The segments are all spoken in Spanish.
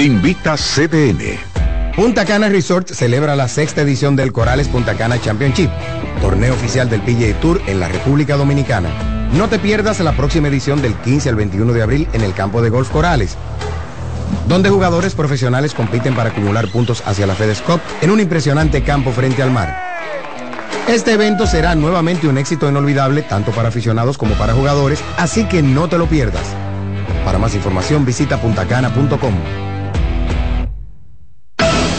Invita CDN. Punta Cana Resort celebra la sexta edición del Corales Punta Cana Championship, torneo oficial del PGA Tour en la República Dominicana. No te pierdas la próxima edición del 15 al 21 de abril en el campo de golf Corales, donde jugadores profesionales compiten para acumular puntos hacia la FedEx Cup en un impresionante campo frente al mar. Este evento será nuevamente un éxito inolvidable tanto para aficionados como para jugadores, así que no te lo pierdas. Para más información visita puntacana.com.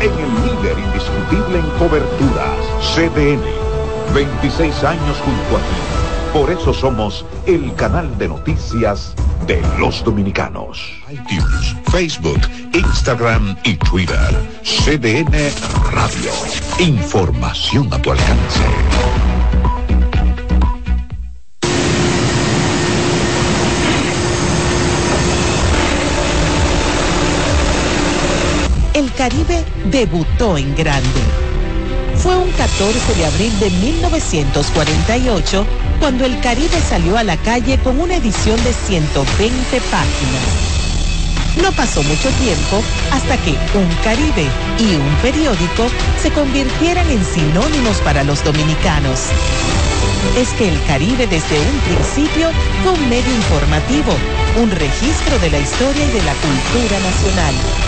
en el líder indiscutible en coberturas, CDN. 26 años junto a ti. Por eso somos el canal de noticias de los dominicanos. iTunes, Facebook, Instagram y Twitter. CDN Radio. Información a tu alcance. Caribe debutó en grande. Fue un 14 de abril de 1948 cuando el Caribe salió a la calle con una edición de 120 páginas. No pasó mucho tiempo hasta que un Caribe y un periódico se convirtieran en sinónimos para los dominicanos. Es que el Caribe desde un principio fue un medio informativo, un registro de la historia y de la cultura nacional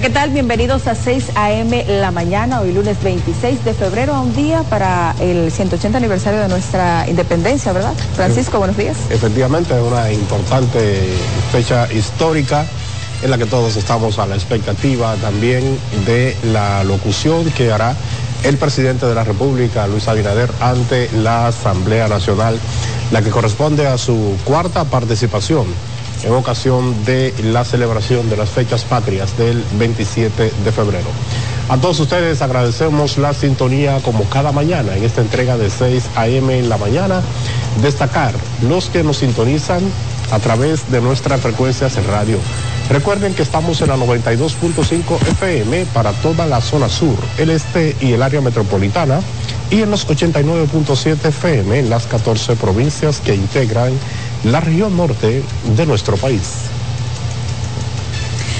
¿Qué tal? Bienvenidos a 6 a.m. la mañana, hoy lunes 26 de febrero, a un día para el 180 aniversario de nuestra independencia, ¿verdad? Francisco, buenos días. Efectivamente, una importante fecha histórica en la que todos estamos a la expectativa también de la locución que hará el presidente de la República, Luis Abinader, ante la Asamblea Nacional, la que corresponde a su cuarta participación en ocasión de la celebración de las fechas patrias del 27 de febrero. A todos ustedes agradecemos la sintonía como cada mañana en esta entrega de 6 a.m. en la mañana. Destacar los que nos sintonizan a través de nuestras frecuencias en radio Recuerden que estamos en la 92.5 FM para toda la zona sur, el este y el área metropolitana y en los 89.7 FM en las 14 provincias que integran la región norte de nuestro país.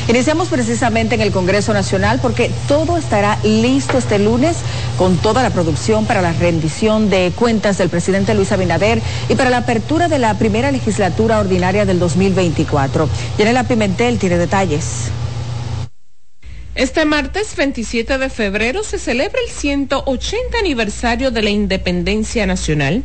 Iniciamos precisamente en el Congreso Nacional porque todo estará listo este lunes con toda la producción para la rendición de cuentas del presidente Luis Abinader y para la apertura de la primera legislatura ordinaria del 2024. Yanela Pimentel tiene detalles. Este martes 27 de febrero se celebra el 180 aniversario de la independencia nacional.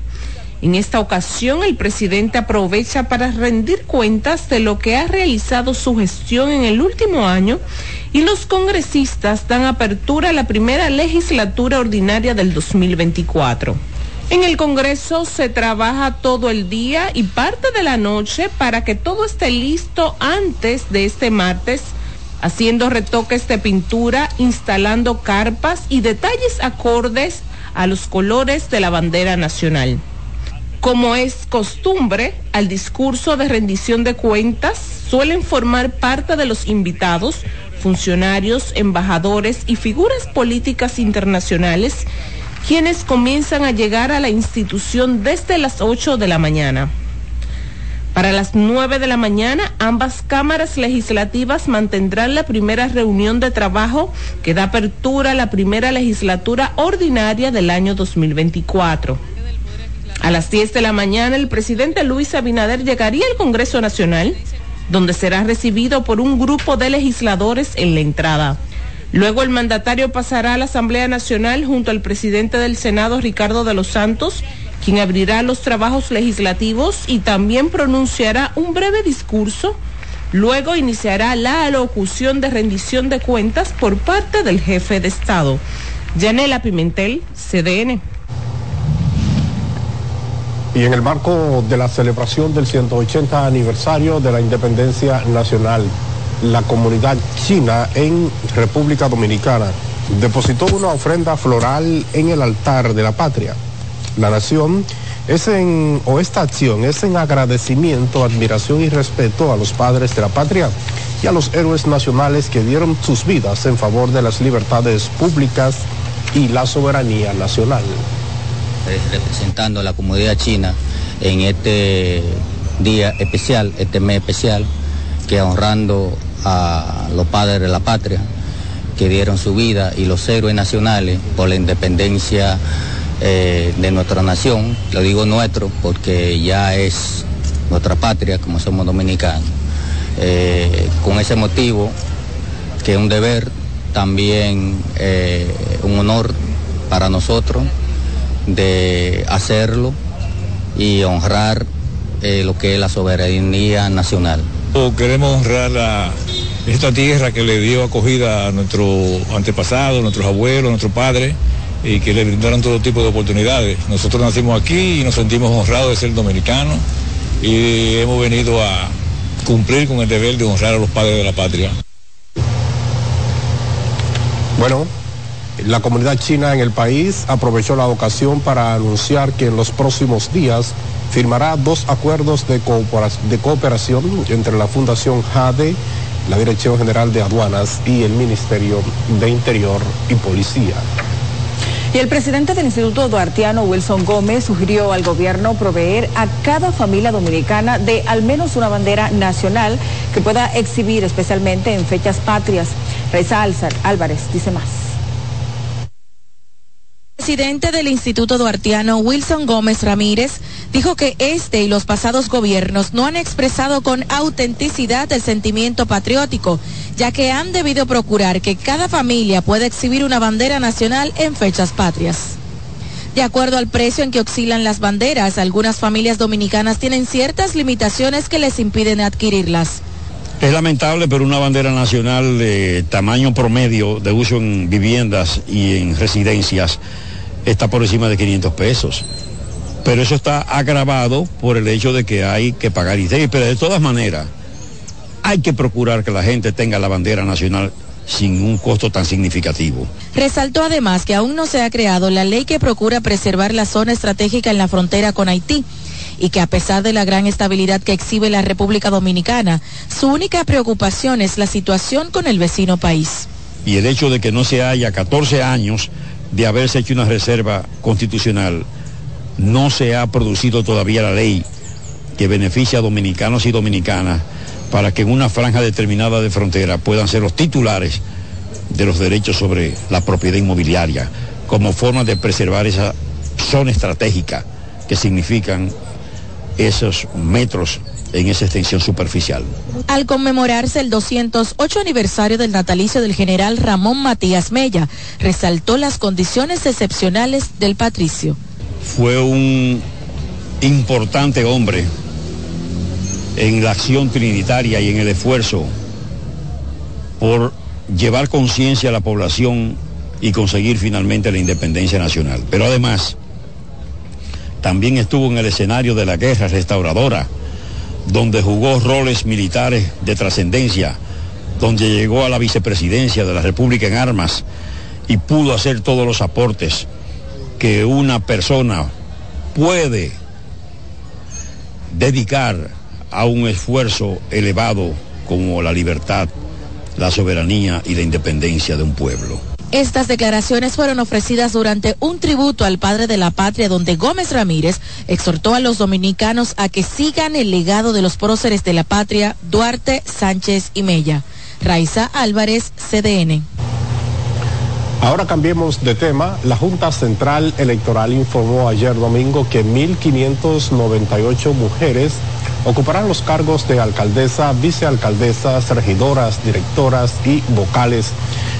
En esta ocasión, el presidente aprovecha para rendir cuentas de lo que ha realizado su gestión en el último año y los congresistas dan apertura a la primera legislatura ordinaria del 2024. En el Congreso se trabaja todo el día y parte de la noche para que todo esté listo antes de este martes, haciendo retoques de pintura, instalando carpas y detalles acordes a los colores de la bandera nacional. Como es costumbre, al discurso de rendición de cuentas suelen formar parte de los invitados, funcionarios, embajadores y figuras políticas internacionales, quienes comienzan a llegar a la institución desde las 8 de la mañana. Para las 9 de la mañana, ambas cámaras legislativas mantendrán la primera reunión de trabajo que da apertura a la primera legislatura ordinaria del año 2024. A las 10 de la mañana, el presidente Luis Abinader llegaría al Congreso Nacional, donde será recibido por un grupo de legisladores en la entrada. Luego el mandatario pasará a la Asamblea Nacional junto al presidente del Senado, Ricardo de los Santos, quien abrirá los trabajos legislativos y también pronunciará un breve discurso. Luego iniciará la alocución de rendición de cuentas por parte del jefe de Estado. Yanela Pimentel, CDN. Y en el marco de la celebración del 180 aniversario de la independencia nacional, la comunidad china en República Dominicana depositó una ofrenda floral en el altar de la patria. La nación es en, o esta acción es en agradecimiento, admiración y respeto a los padres de la patria y a los héroes nacionales que dieron sus vidas en favor de las libertades públicas y la soberanía nacional representando a la comunidad china en este día especial, este mes especial, que honrando a los padres de la patria que dieron su vida y los héroes nacionales por la independencia eh, de nuestra nación, lo digo nuestro porque ya es nuestra patria como somos dominicanos. Eh, con ese motivo, que es un deber, también eh, un honor para nosotros de hacerlo y honrar eh, lo que es la soberanía nacional. Queremos honrar a esta tierra que le dio acogida a nuestros antepasados, nuestros abuelos, nuestros padres y que le brindaron todo tipo de oportunidades. Nosotros nacimos aquí y nos sentimos honrados de ser dominicanos y hemos venido a cumplir con el deber de honrar a los padres de la patria. Bueno, la comunidad china en el país aprovechó la ocasión para anunciar que en los próximos días firmará dos acuerdos de, cooperación entre la Fundación JADE, la Dirección General de Aduanas y el Ministerio de Interior y Policía. Y el presidente del Instituto Duartiano, Wilson Gómez, sugirió al gobierno proveer a cada familia dominicana de al menos una bandera nacional que pueda exhibir especialmente en fechas patrias. Reza Álvarez dice más presidente del Instituto Duartiano, Wilson Gómez Ramírez, dijo que este y los pasados gobiernos no han expresado con autenticidad el sentimiento patriótico, ya que han debido procurar que cada familia pueda exhibir una bandera nacional en fechas patrias. De acuerdo al precio en que oscilan las banderas, algunas familias dominicanas tienen ciertas limitaciones que les impiden adquirirlas. Es lamentable, pero una bandera nacional de tamaño promedio de uso en viviendas y en residencias está por encima de 500 pesos. Pero eso está agravado por el hecho de que hay que pagar ITEI. Pero de todas maneras, hay que procurar que la gente tenga la bandera nacional sin un costo tan significativo. Resaltó además que aún no se ha creado la ley que procura preservar la zona estratégica en la frontera con Haití y que a pesar de la gran estabilidad que exhibe la República Dominicana, su única preocupación es la situación con el vecino país. Y el hecho de que no se haya 14 años de haberse hecho una reserva constitucional, no se ha producido todavía la ley que beneficia a dominicanos y dominicanas para que en una franja determinada de frontera puedan ser los titulares de los derechos sobre la propiedad inmobiliaria como forma de preservar esa zona estratégica que significan esos metros en esa extensión superficial. Al conmemorarse el 208 aniversario del natalicio del general Ramón Matías Mella, resaltó las condiciones excepcionales del patricio. Fue un importante hombre en la acción trinitaria y en el esfuerzo por llevar conciencia a la población y conseguir finalmente la independencia nacional. Pero además, también estuvo en el escenario de la guerra restauradora, donde jugó roles militares de trascendencia, donde llegó a la vicepresidencia de la República en armas y pudo hacer todos los aportes que una persona puede dedicar a un esfuerzo elevado como la libertad, la soberanía y la independencia de un pueblo. Estas declaraciones fueron ofrecidas durante un tributo al padre de la patria donde Gómez Ramírez exhortó a los dominicanos a que sigan el legado de los próceres de la patria Duarte, Sánchez y Mella. Raiza Álvarez, CDN. Ahora cambiemos de tema. La Junta Central Electoral informó ayer domingo que 1.598 mujeres ocuparán los cargos de alcaldesa, vicealcaldesas, regidoras, directoras y vocales,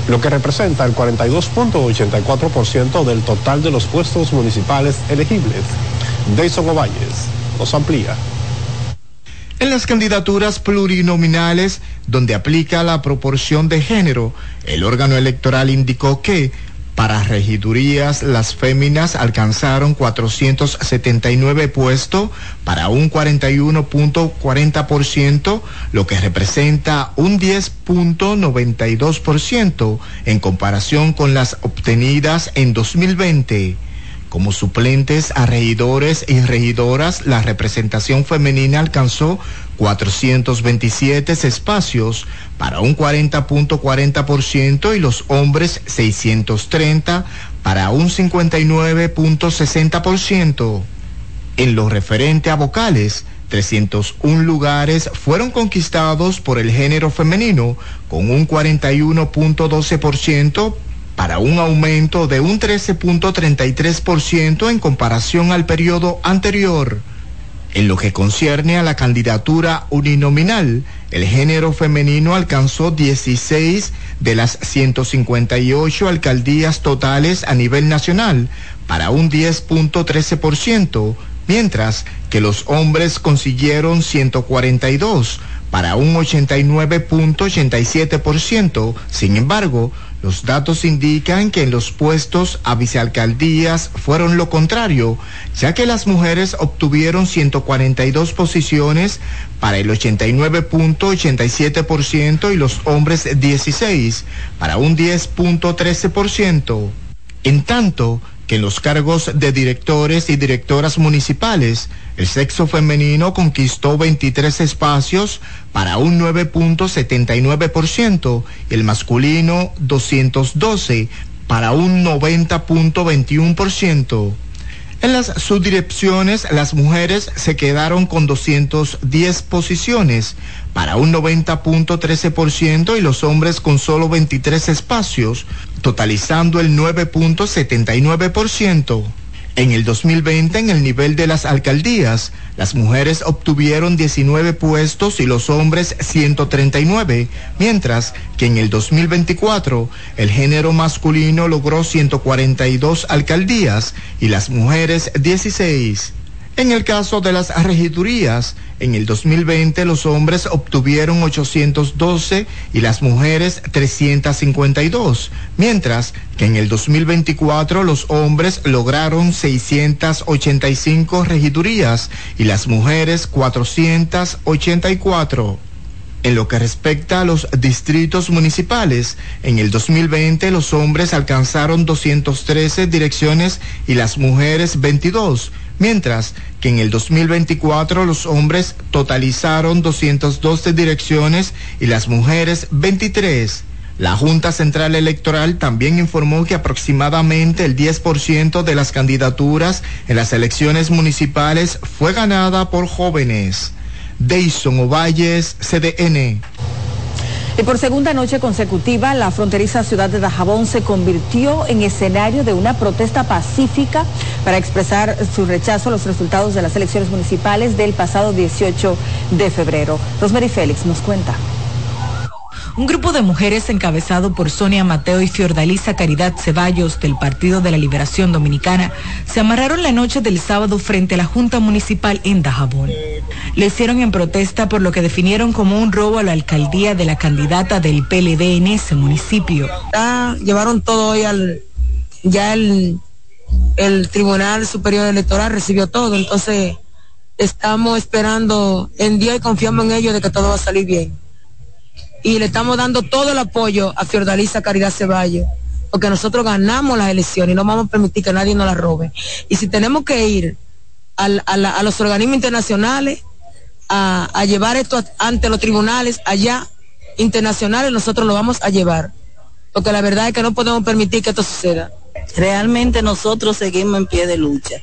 lo que representa el 42.84% del total de los puestos municipales elegibles. Deison Ovalles nos amplía. En las candidaturas plurinominales, donde aplica la proporción de género, el órgano electoral indicó que para regidurías, las féminas alcanzaron 479 puestos para un 41.40%, lo que representa un 10.92% en comparación con las obtenidas en 2020. Como suplentes a regidores y regidoras, la representación femenina alcanzó 427 espacios para un 40.40% y los hombres 630 para un 59.60%. En lo referente a vocales, 301 lugares fueron conquistados por el género femenino con un 41.12% para un aumento de un 13.33% en comparación al periodo anterior. En lo que concierne a la candidatura uninominal, el género femenino alcanzó 16 de las 158 alcaldías totales a nivel nacional, para un 10.13%, mientras que los hombres consiguieron 142 para un 89.87%. Sin embargo, los datos indican que en los puestos a vicealcaldías fueron lo contrario, ya que las mujeres obtuvieron 142 posiciones para el 89.87% y los hombres 16 para un 10.13%. En tanto, que en los cargos de directores y directoras municipales, el sexo femenino conquistó 23 espacios para un 9.79% y el masculino 212 para un 90.21%. En las subdirecciones, las mujeres se quedaron con 210 posiciones para un 90.13% y los hombres con solo 23 espacios, totalizando el 9.79%. En el 2020, en el nivel de las alcaldías, las mujeres obtuvieron 19 puestos y los hombres 139, mientras que en el 2024 el género masculino logró 142 alcaldías y las mujeres 16. En el caso de las regidurías, en el 2020 los hombres obtuvieron 812 y las mujeres 352, mientras que en el 2024 los hombres lograron 685 regidurías y las mujeres 484. En lo que respecta a los distritos municipales, en el 2020 los hombres alcanzaron 213 direcciones y las mujeres 22, mientras que en el 2024 los hombres totalizaron 212 direcciones y las mujeres 23. La Junta Central Electoral también informó que aproximadamente el 10% de las candidaturas en las elecciones municipales fue ganada por jóvenes. Deison Ovalles, CDN. Y por segunda noche consecutiva, la fronteriza ciudad de Dajabón se convirtió en escenario de una protesta pacífica para expresar su rechazo a los resultados de las elecciones municipales del pasado 18 de febrero. Rosemary Félix nos cuenta. Un grupo de mujeres encabezado por Sonia Mateo y Fiordalisa Caridad Ceballos del Partido de la Liberación Dominicana se amarraron la noche del sábado frente a la Junta Municipal en Dajabón. Lo hicieron en protesta por lo que definieron como un robo a la alcaldía de la candidata del PLD en ese municipio. llevaron todo hoy al ya el, el Tribunal Superior Electoral recibió todo, entonces estamos esperando en día y confiamos en ellos de que todo va a salir bien y le estamos dando todo el apoyo a Fiordalisa Caridad Ceballos, porque nosotros ganamos las elecciones y no vamos a permitir que nadie nos las robe. Y si tenemos que ir a, los organismos internacionales a, a llevar esto ante los tribunales allá internacionales, nosotros lo vamos a llevar, porque la verdad es que no podemos permitir que esto suceda. Realmente nosotros seguimos en pie de lucha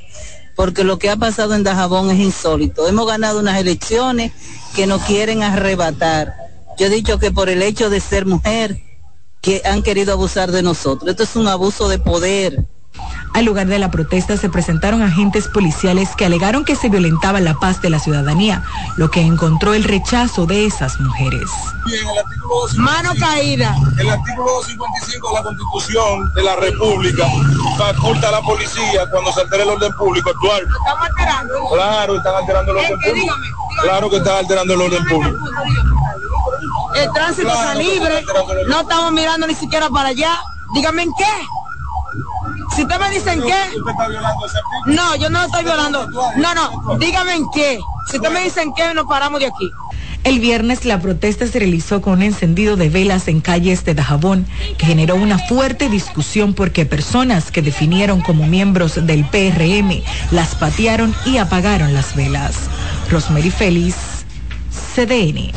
porque lo que ha pasado en Dajabón es insólito. Hemos ganado unas elecciones que nos quieren arrebatar yo he dicho que por el hecho de ser mujer, que han querido abusar de nosotros. Esto es un abuso de poder. Al lugar de la protesta se presentaron agentes policiales que alegaron que se violentaba la paz de la ciudadanía, lo que encontró el rechazo de esas mujeres. Mano caída. El artículo 255 de la Constitución de la República faculta a la policía cuando se altere el orden público actual. ¿Están alterando? Claro, están alterando el orden público. Claro que están alterando el orden público. El tránsito está libre, no estamos mirando ni siquiera para allá. Dígame en qué. Si usted me dicen qué. No, yo no lo estoy violando. No, no, dígame en qué. Si usted me dicen qué, nos paramos de aquí. El viernes la protesta se realizó con un encendido de velas en calles de Dajabón, que generó una fuerte discusión porque personas que definieron como miembros del PRM las patearon y apagaron las velas. Rosemary Félix, CDN.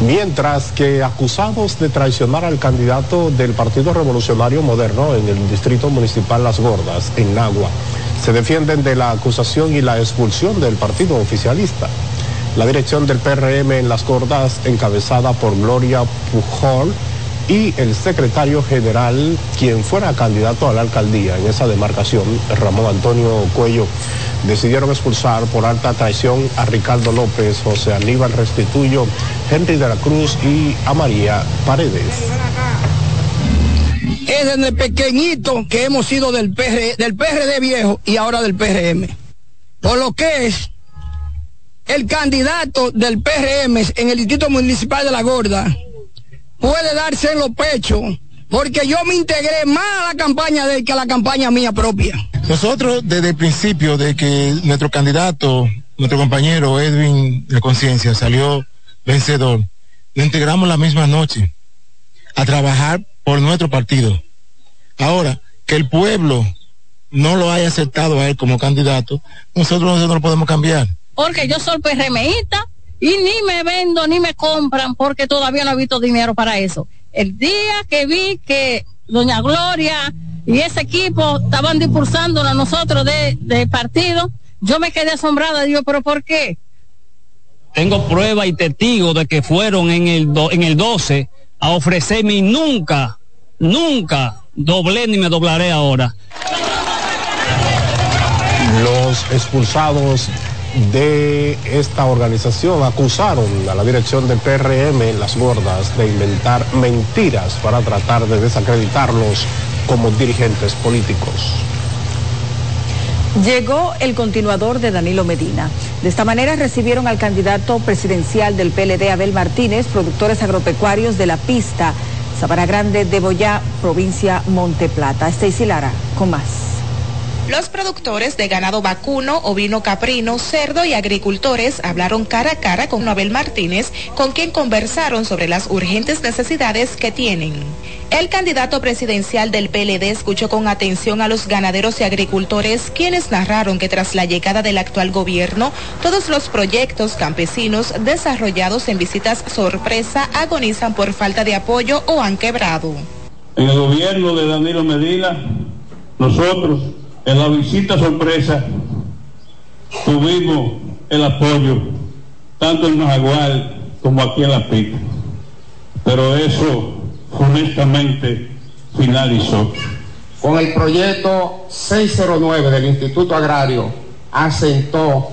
Mientras que acusados de traicionar al candidato del Partido Revolucionario Moderno en el Distrito Municipal Las Gordas, en Nagua, se defienden de la acusación y la expulsión del partido oficialista. La dirección del PRM en Las Gordas, encabezada por Gloria Pujol, y el secretario general, quien fuera candidato a la alcaldía en esa demarcación, Ramón Antonio Cuello, decidieron expulsar por alta traición a Ricardo López, José Aníbal Restituyo, Henry de la Cruz y a María Paredes. Es desde pequeñito que hemos sido del, PR, del PRD viejo y ahora del PRM. Por lo que es el candidato del PRM en el Distrito Municipal de La Gorda puede darse en los pechos porque yo me integré más a la campaña de él que a la campaña mía propia. Nosotros desde el principio de que nuestro candidato, nuestro compañero Edwin de Conciencia salió vencedor, lo integramos la misma noche a trabajar por nuestro partido. Ahora, que el pueblo no lo haya aceptado a él como candidato, nosotros no lo podemos cambiar. Porque yo soy PRMista y ni me vendo ni me compran porque todavía no he visto dinero para eso. El día que vi que doña Gloria y ese equipo estaban dispursando a nosotros de, partido, yo me quedé asombrada, digo, pero ¿por qué? Tengo prueba y testigo de que fueron en el, en el 12 a ofrecerme y nunca, nunca doblé ni me doblaré ahora. Los expulsados de esta organización acusaron a la dirección del PRM Las Gordas de inventar mentiras para tratar de desacreditarlos como dirigentes políticos. Llegó el continuador de Danilo Medina. De esta manera recibieron al candidato presidencial del PLD, Abel Martínez, productores agropecuarios de la pista, Sabana Grande de Boyá, provincia Monte Plata. Stacy Lara, con más. Los productores de ganado vacuno, ovino caprino, cerdo y agricultores hablaron cara a cara con Nobel Martínez, con quien conversaron sobre las urgentes necesidades que tienen. El candidato presidencial del PLD escuchó con atención a los ganaderos y agricultores, quienes narraron que tras la llegada del actual gobierno, todos los proyectos campesinos desarrollados en visitas sorpresa agonizan por falta de apoyo o han quebrado. En el gobierno de Danilo Medina, nosotros en la visita sorpresa tuvimos el apoyo tanto en Majagual como aquí en La Pica. Pero eso honestamente finalizó. Con el proyecto 609 del Instituto Agrario asentó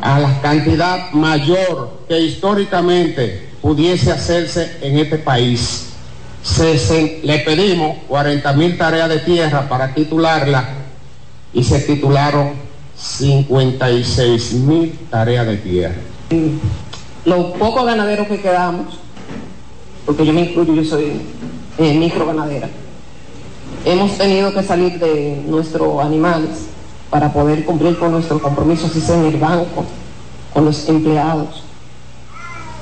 a la cantidad mayor que históricamente pudiese hacerse en este país. le pedimos 40 mil tareas de tierra para titularla y se titularon 56 mil tareas de tierra. Los pocos ganaderos que quedamos, porque yo me incluyo, yo soy eh, micro ganadera, hemos tenido que salir de nuestros animales para poder cumplir con nuestro compromiso, así sea en el banco, con los empleados,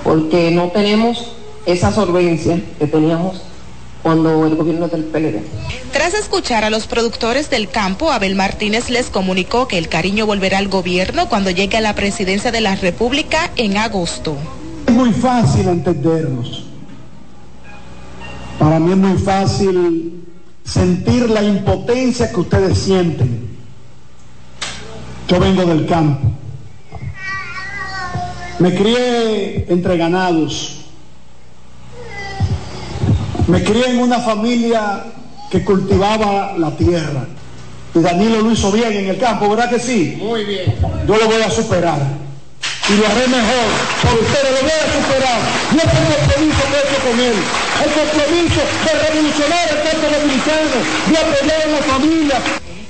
porque no tenemos esa solvencia que teníamos cuando el gobierno del PLD. Tras escuchar a los productores del campo, Abel Martínez les comunicó que el cariño volverá al gobierno cuando llegue a la presidencia de la República en agosto. Es muy fácil entendernos. Para mí es muy fácil sentir la impotencia que ustedes sienten. Yo vengo del campo. Me crié entre ganados me crié en una familia que cultivaba la tierra. Y Danilo lo hizo bien en el campo, ¿verdad que sí? Muy bien. Yo lo voy a superar. Y lo haré mejor. Por ustedes lo voy a superar. Yo tengo el compromiso hecho con él. El compromiso de revolucionar el campo dominicano, de apoyar a la familia,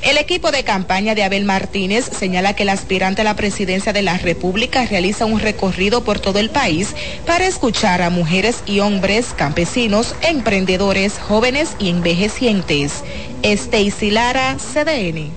el equipo de campaña de Abel Martínez señala que el aspirante a la presidencia de la República realiza un recorrido por todo el país para escuchar a mujeres y hombres, campesinos, emprendedores, jóvenes y envejecientes. Stacy Lara, CDN.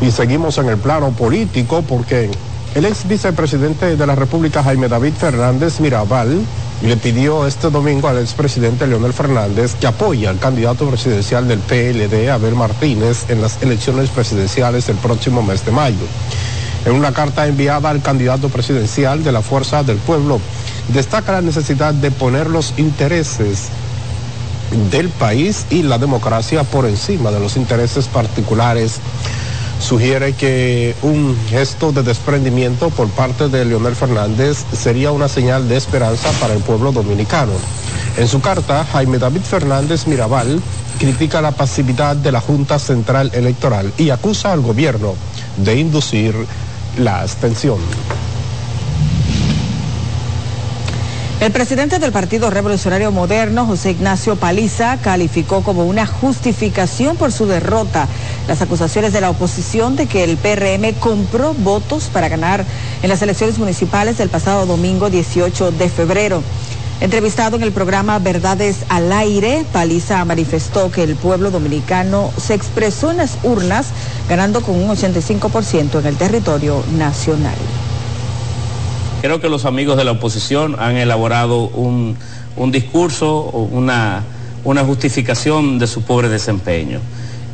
Y seguimos en el plano político porque el ex vicepresidente de la República, Jaime David Fernández Mirabal, le pidió este domingo al expresidente Leonel Fernández que apoye al candidato presidencial del PLD, Abel Martínez, en las elecciones presidenciales del próximo mes de mayo. En una carta enviada al candidato presidencial de la Fuerza del Pueblo, destaca la necesidad de poner los intereses del país y la democracia por encima de los intereses particulares sugiere que un gesto de desprendimiento por parte de Leonel Fernández sería una señal de esperanza para el pueblo dominicano. En su carta, Jaime David Fernández Mirabal critica la pasividad de la Junta Central Electoral y acusa al gobierno de inducir la abstención. El presidente del Partido Revolucionario Moderno, José Ignacio Paliza, calificó como una justificación por su derrota las acusaciones de la oposición de que el PRM compró votos para ganar en las elecciones municipales del pasado domingo 18 de febrero. Entrevistado en el programa Verdades al Aire, Paliza manifestó que el pueblo dominicano se expresó en las urnas, ganando con un 85% en el territorio nacional. Creo que los amigos de la oposición han elaborado un, discurso, una, una justificación de su pobre desempeño.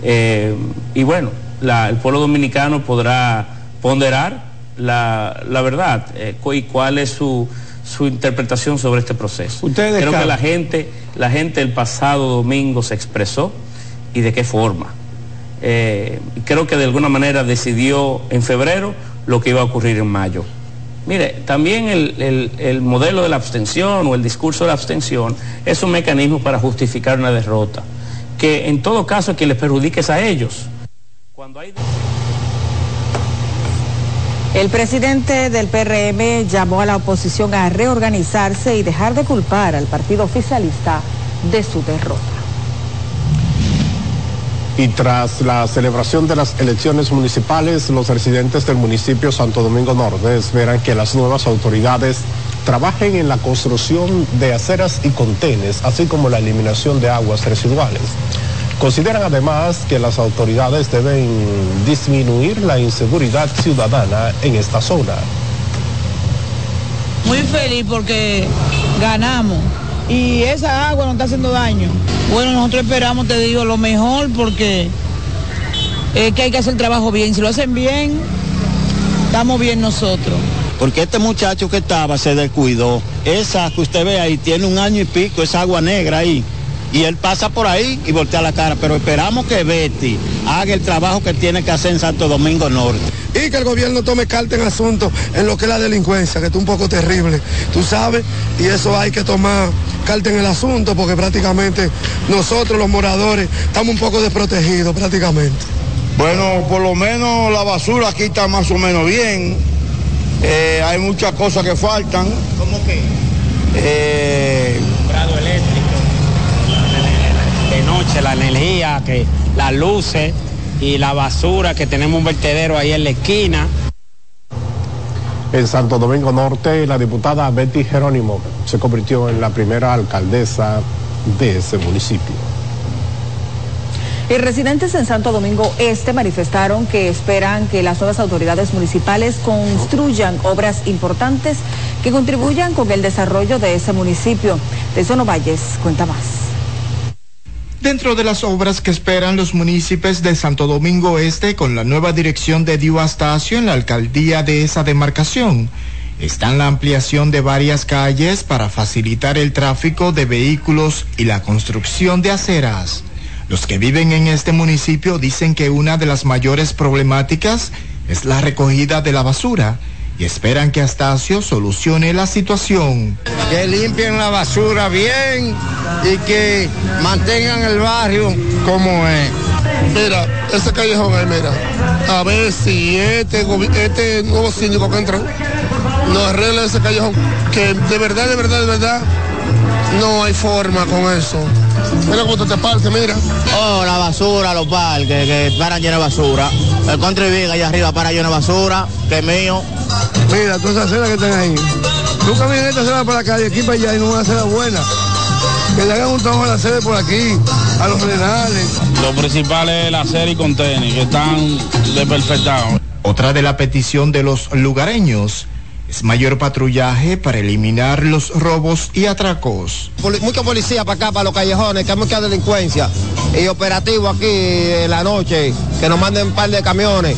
Eh, y bueno, el pueblo dominicano podrá ponderar la, verdad eh, y cuál es su, interpretación sobre este proceso. Creo que la gente, la gente el pasado domingo se expresó y de qué forma. Eh, creo que de alguna manera decidió en febrero lo que iba a ocurrir en mayo. Mire, también el, modelo de la abstención o el discurso de la abstención es un mecanismo para justificar una derrota, que en todo caso que les perjudique es a ellos. El presidente del PRM llamó a la oposición a reorganizarse y dejar de culpar al partido oficialista de su derrota. Y tras la celebración de las elecciones municipales, los residentes del municipio Santo Domingo Norte esperan que las nuevas autoridades trabajen en la construcción de aceras y contenes, así como la eliminación de aguas residuales. Consideran además que las autoridades deben disminuir la inseguridad ciudadana en esta zona. Muy feliz porque ganamos y esa agua nos está haciendo daño. Bueno, nosotros esperamos, te digo, lo mejor porque es que hay que hacer el trabajo bien. Si lo hacen bien, estamos bien nosotros. Porque este muchacho que estaba se descuidó. Esa que usted ve ahí tiene un año y pico, esa agua negra ahí. Y él pasa por ahí y voltea la cara. Pero esperamos que Betty haga el trabajo que tiene que hacer en Santo Domingo Norte y que el gobierno tome carta en asunto en lo que es la delincuencia, que es un poco terrible, tú sabes, y eso hay que tomar carta en el asunto porque prácticamente nosotros los moradores estamos un poco desprotegidos prácticamente. Bueno, por lo menos la basura aquí está más o menos bien. Eh, hay muchas cosas que faltan. ¿Cómo qué? Eh, Prado eléctrico, de noche, la energía, que las luces y la basura, que tenemos un vertedero ahí en la esquina. En Santo Domingo Norte, la diputada Betty Jerónimo se convirtió en la primera alcaldesa de ese municipio. Y residentes en Santo Domingo Este manifestaron que esperan que las nuevas autoridades municipales construyan obras importantes que contribuyan con el desarrollo de ese municipio. De Sono Valles cuenta más. Dentro de las obras que esperan los municipios de Santo Domingo Este con la nueva dirección de Dio Astacio en la alcaldía de esa demarcación, están la ampliación de varias calles para facilitar el tráfico de vehículos y la construcción de aceras. Los que viven en este municipio dicen que una de las mayores problemáticas es la recogida de la basura y esperan que Astacio solucione la situación. Que limpien la basura bien y que mantengan el barrio como es. Mira, ese callejón ahí, mira. A ver si este, este nuevo síndico que entra nos arregla ese callejón. Que de verdad, de verdad, de verdad, no hay forma con eso. Mira cómo te parques, mira. Oh, la basura, los parques, que paran llenos de basura. El country big allá arriba para lleno de basura, que es mío. Mira, todas esas aceras que están ahí. Tú caminas esta acera para la calle, aquí para allá, y no una acera buena. Que le hagan un trabajo a la sede por aquí, a los renales. Lo principal es la acera y contener, que están desperfectados. Otra de la petición de los lugareños es mayor patrullaje para eliminar los robos y atracos. mucha policía para acá, para los callejones, que hay mucha delincuencia. Y operativo aquí en la noche, que nos manden un par de camiones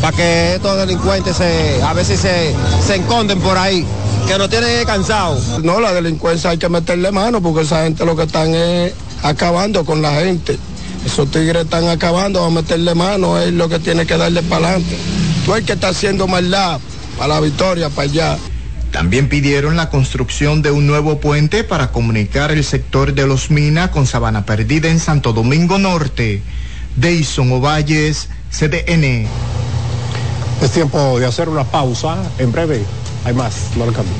para que estos delincuentes se, a veces se, se esconden por ahí que nos tienen cansados. No, la delincuencia hay que meterle mano porque esa gente lo que están es acabando con la gente. Esos tigres están acabando, a meterle mano, es lo que tiene que darle para adelante. Tú el que está haciendo maldad para la victoria, para allá. También pidieron la construcción de un nuevo puente para comunicar el sector de Los Minas con Sabana Perdida en Santo Domingo Norte. Deison Ovalles, CDN. Es tiempo de hacer una pausa. En breve hay más. No lo cambie.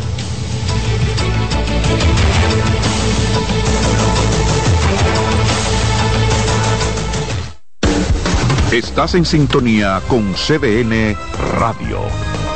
Estás en sintonía con CDN Radio.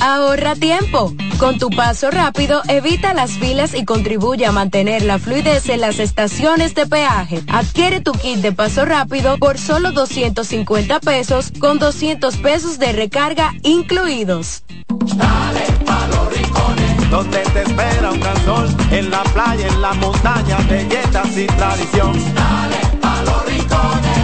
Ahorra tiempo. Con tu paso rápido, evita las filas y contribuye a mantener la fluidez en las estaciones de peaje. Adquiere tu kit de paso rápido por solo 250 pesos con 200 pesos de recarga incluidos. Dale pa los rincones, donde te espera un gran sol, en la playa, en la montaña, belletas y tradición. Dale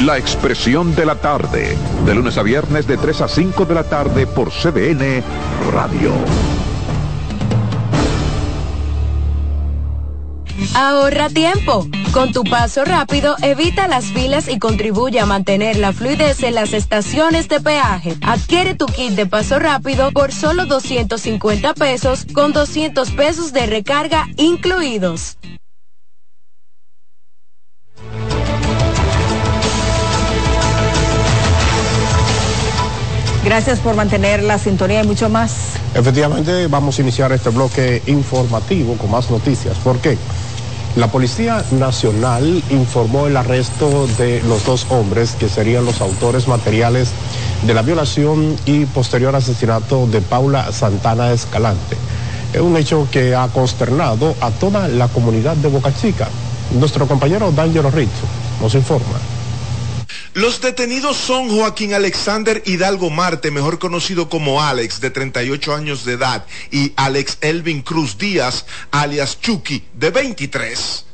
La Expresión de la Tarde, de lunes a viernes de 3 a 5 de la tarde por CBN Radio. Ahorra tiempo. Con tu paso rápido, evita las filas y contribuye a mantener la fluidez en las estaciones de peaje. Adquiere tu kit de paso rápido por solo 250 pesos con 200 pesos de recarga incluidos. Gracias por mantener la sintonía y mucho más. Efectivamente, vamos a iniciar este bloque informativo con más noticias. ¿Por qué? La Policía Nacional informó el arresto de los dos hombres que serían los autores materiales de la violación y posterior asesinato de Paula Santana Escalante. Es un hecho que ha consternado a toda la comunidad de Boca Chica. Nuestro compañero D'Angelo Rizzo nos informa. Los detenidos son Joaquín Alexander Hidalgo Marte, mejor conocido como Alex, de 38 años de edad, y Alex Elvin Cruz Díaz, alias Chucky, de 23.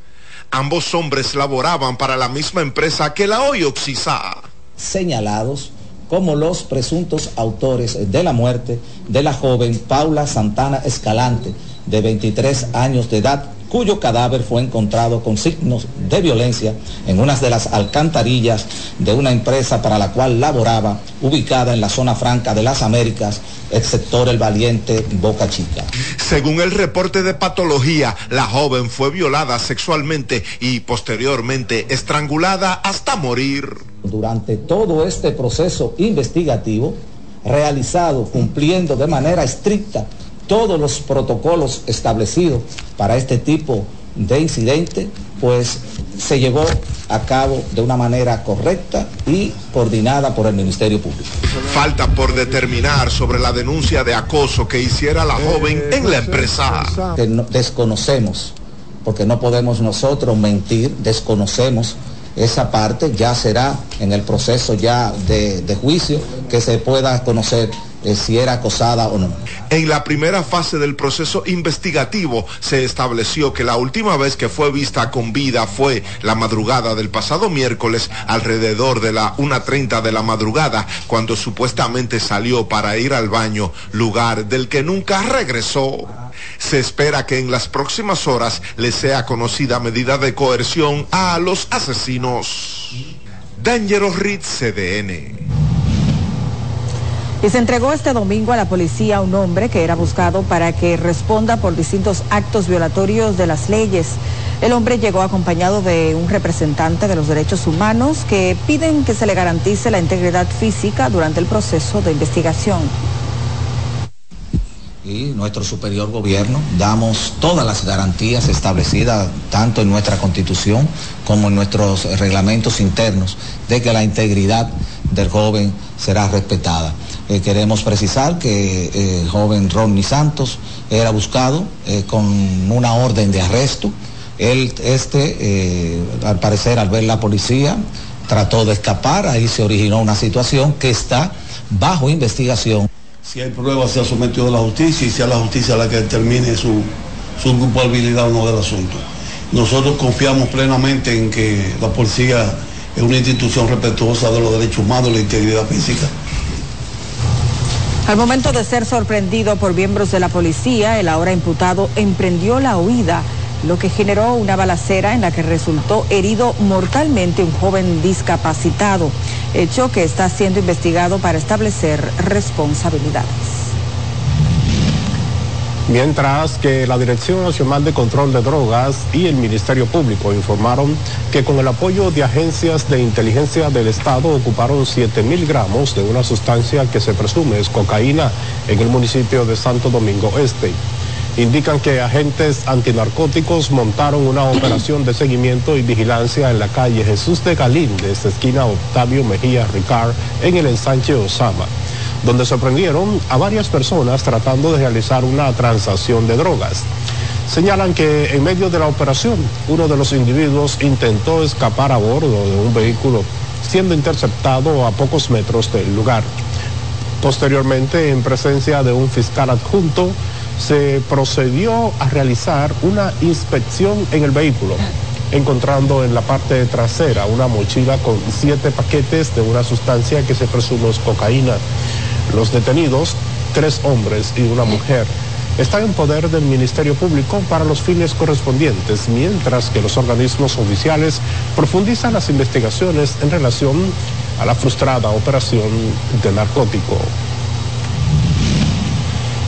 Ambos hombres laboraban para la misma empresa que la hoy Oxisa. Señalados como los presuntos autores de la muerte de la joven Paula Santana Escalante, de 23 años de edad, cuyo cadáver fue encontrado con signos de violencia en una de las alcantarillas de una empresa para la cual laboraba, ubicada en la zona franca de las Américas, el sector El Valiente Boca Chica. Según el reporte de patología, la joven fue violada sexualmente y posteriormente estrangulada hasta morir. Durante todo este proceso investigativo, realizado cumpliendo de manera estricta todos los protocolos establecidos para este tipo de incidente, pues se llevó a cabo de una manera correcta y coordinada por el Ministerio Público. Falta por determinar sobre la denuncia de acoso que hiciera la joven en la empresa. Desconocemos, porque no podemos nosotros mentir, desconocemos esa parte, ya será en el proceso ya de, de juicio que se pueda conocer eh, si era acosada o no. En la primera fase del proceso investigativo se estableció que la última vez que fue vista con vida fue la madrugada del pasado miércoles alrededor de la 1.30 de la madrugada cuando supuestamente salió para ir al baño, lugar del que nunca regresó. Se espera que en las próximas horas le sea conocida medida de coerción a los asesinos. Dangerous Reed CDN. Y se entregó este domingo a la policía un hombre que era buscado para que responda por distintos actos violatorios de las leyes. El hombre llegó acompañado de un representante de los derechos humanos que piden que se le garantice la integridad física durante el proceso de investigación. Y nuestro superior gobierno damos todas las garantías establecidas tanto en nuestra constitución como en nuestros reglamentos internos de que la integridad del joven será respetada. Eh, queremos precisar que eh, el joven Ronnie Santos era buscado eh, con una orden de arresto. Él, este, al parecer, al ver la policía, trató de escapar, ahí se originó una situación que está bajo investigación. Si hay pruebas, se ha sometido a la justicia y sea la justicia la que determine su, su culpabilidad o no del asunto. Nosotros confiamos plenamente en que la policía es una institución respetuosa de los derechos humanos y la integridad física al momento de ser sorprendido por miembros de la policía, el ahora imputado emprendió la huida, lo que generó una balacera en la que resultó herido mortalmente un joven discapacitado, hecho que está siendo investigado para establecer responsabilidades mientras que la Dirección Nacional de Control de Drogas y el Ministerio Público informaron que con el apoyo de agencias de inteligencia del Estado ocuparon 7 mil gramos de una sustancia que se presume es cocaína en el municipio de Santo Domingo Este. Indican que agentes antinarcóticos montaron una operación de seguimiento y vigilancia en la calle Jesús de Galíndez, esquina Octavio Mejía Ricard, en el ensanche Osama donde sorprendieron a varias personas tratando de realizar una transacción de drogas. Señalan que en medio de la operación, uno de los individuos intentó escapar a bordo de un vehículo, siendo interceptado a pocos metros del lugar. Posteriormente, en presencia de un fiscal adjunto, se procedió a realizar una inspección en el vehículo, encontrando en la parte trasera una mochila con siete paquetes de una sustancia que se presume es cocaína. Los detenidos, tres hombres y una mujer, están en poder del Ministerio Público para los fines correspondientes, mientras que los organismos oficiales profundizan las investigaciones en relación a la frustrada operación de narcótico.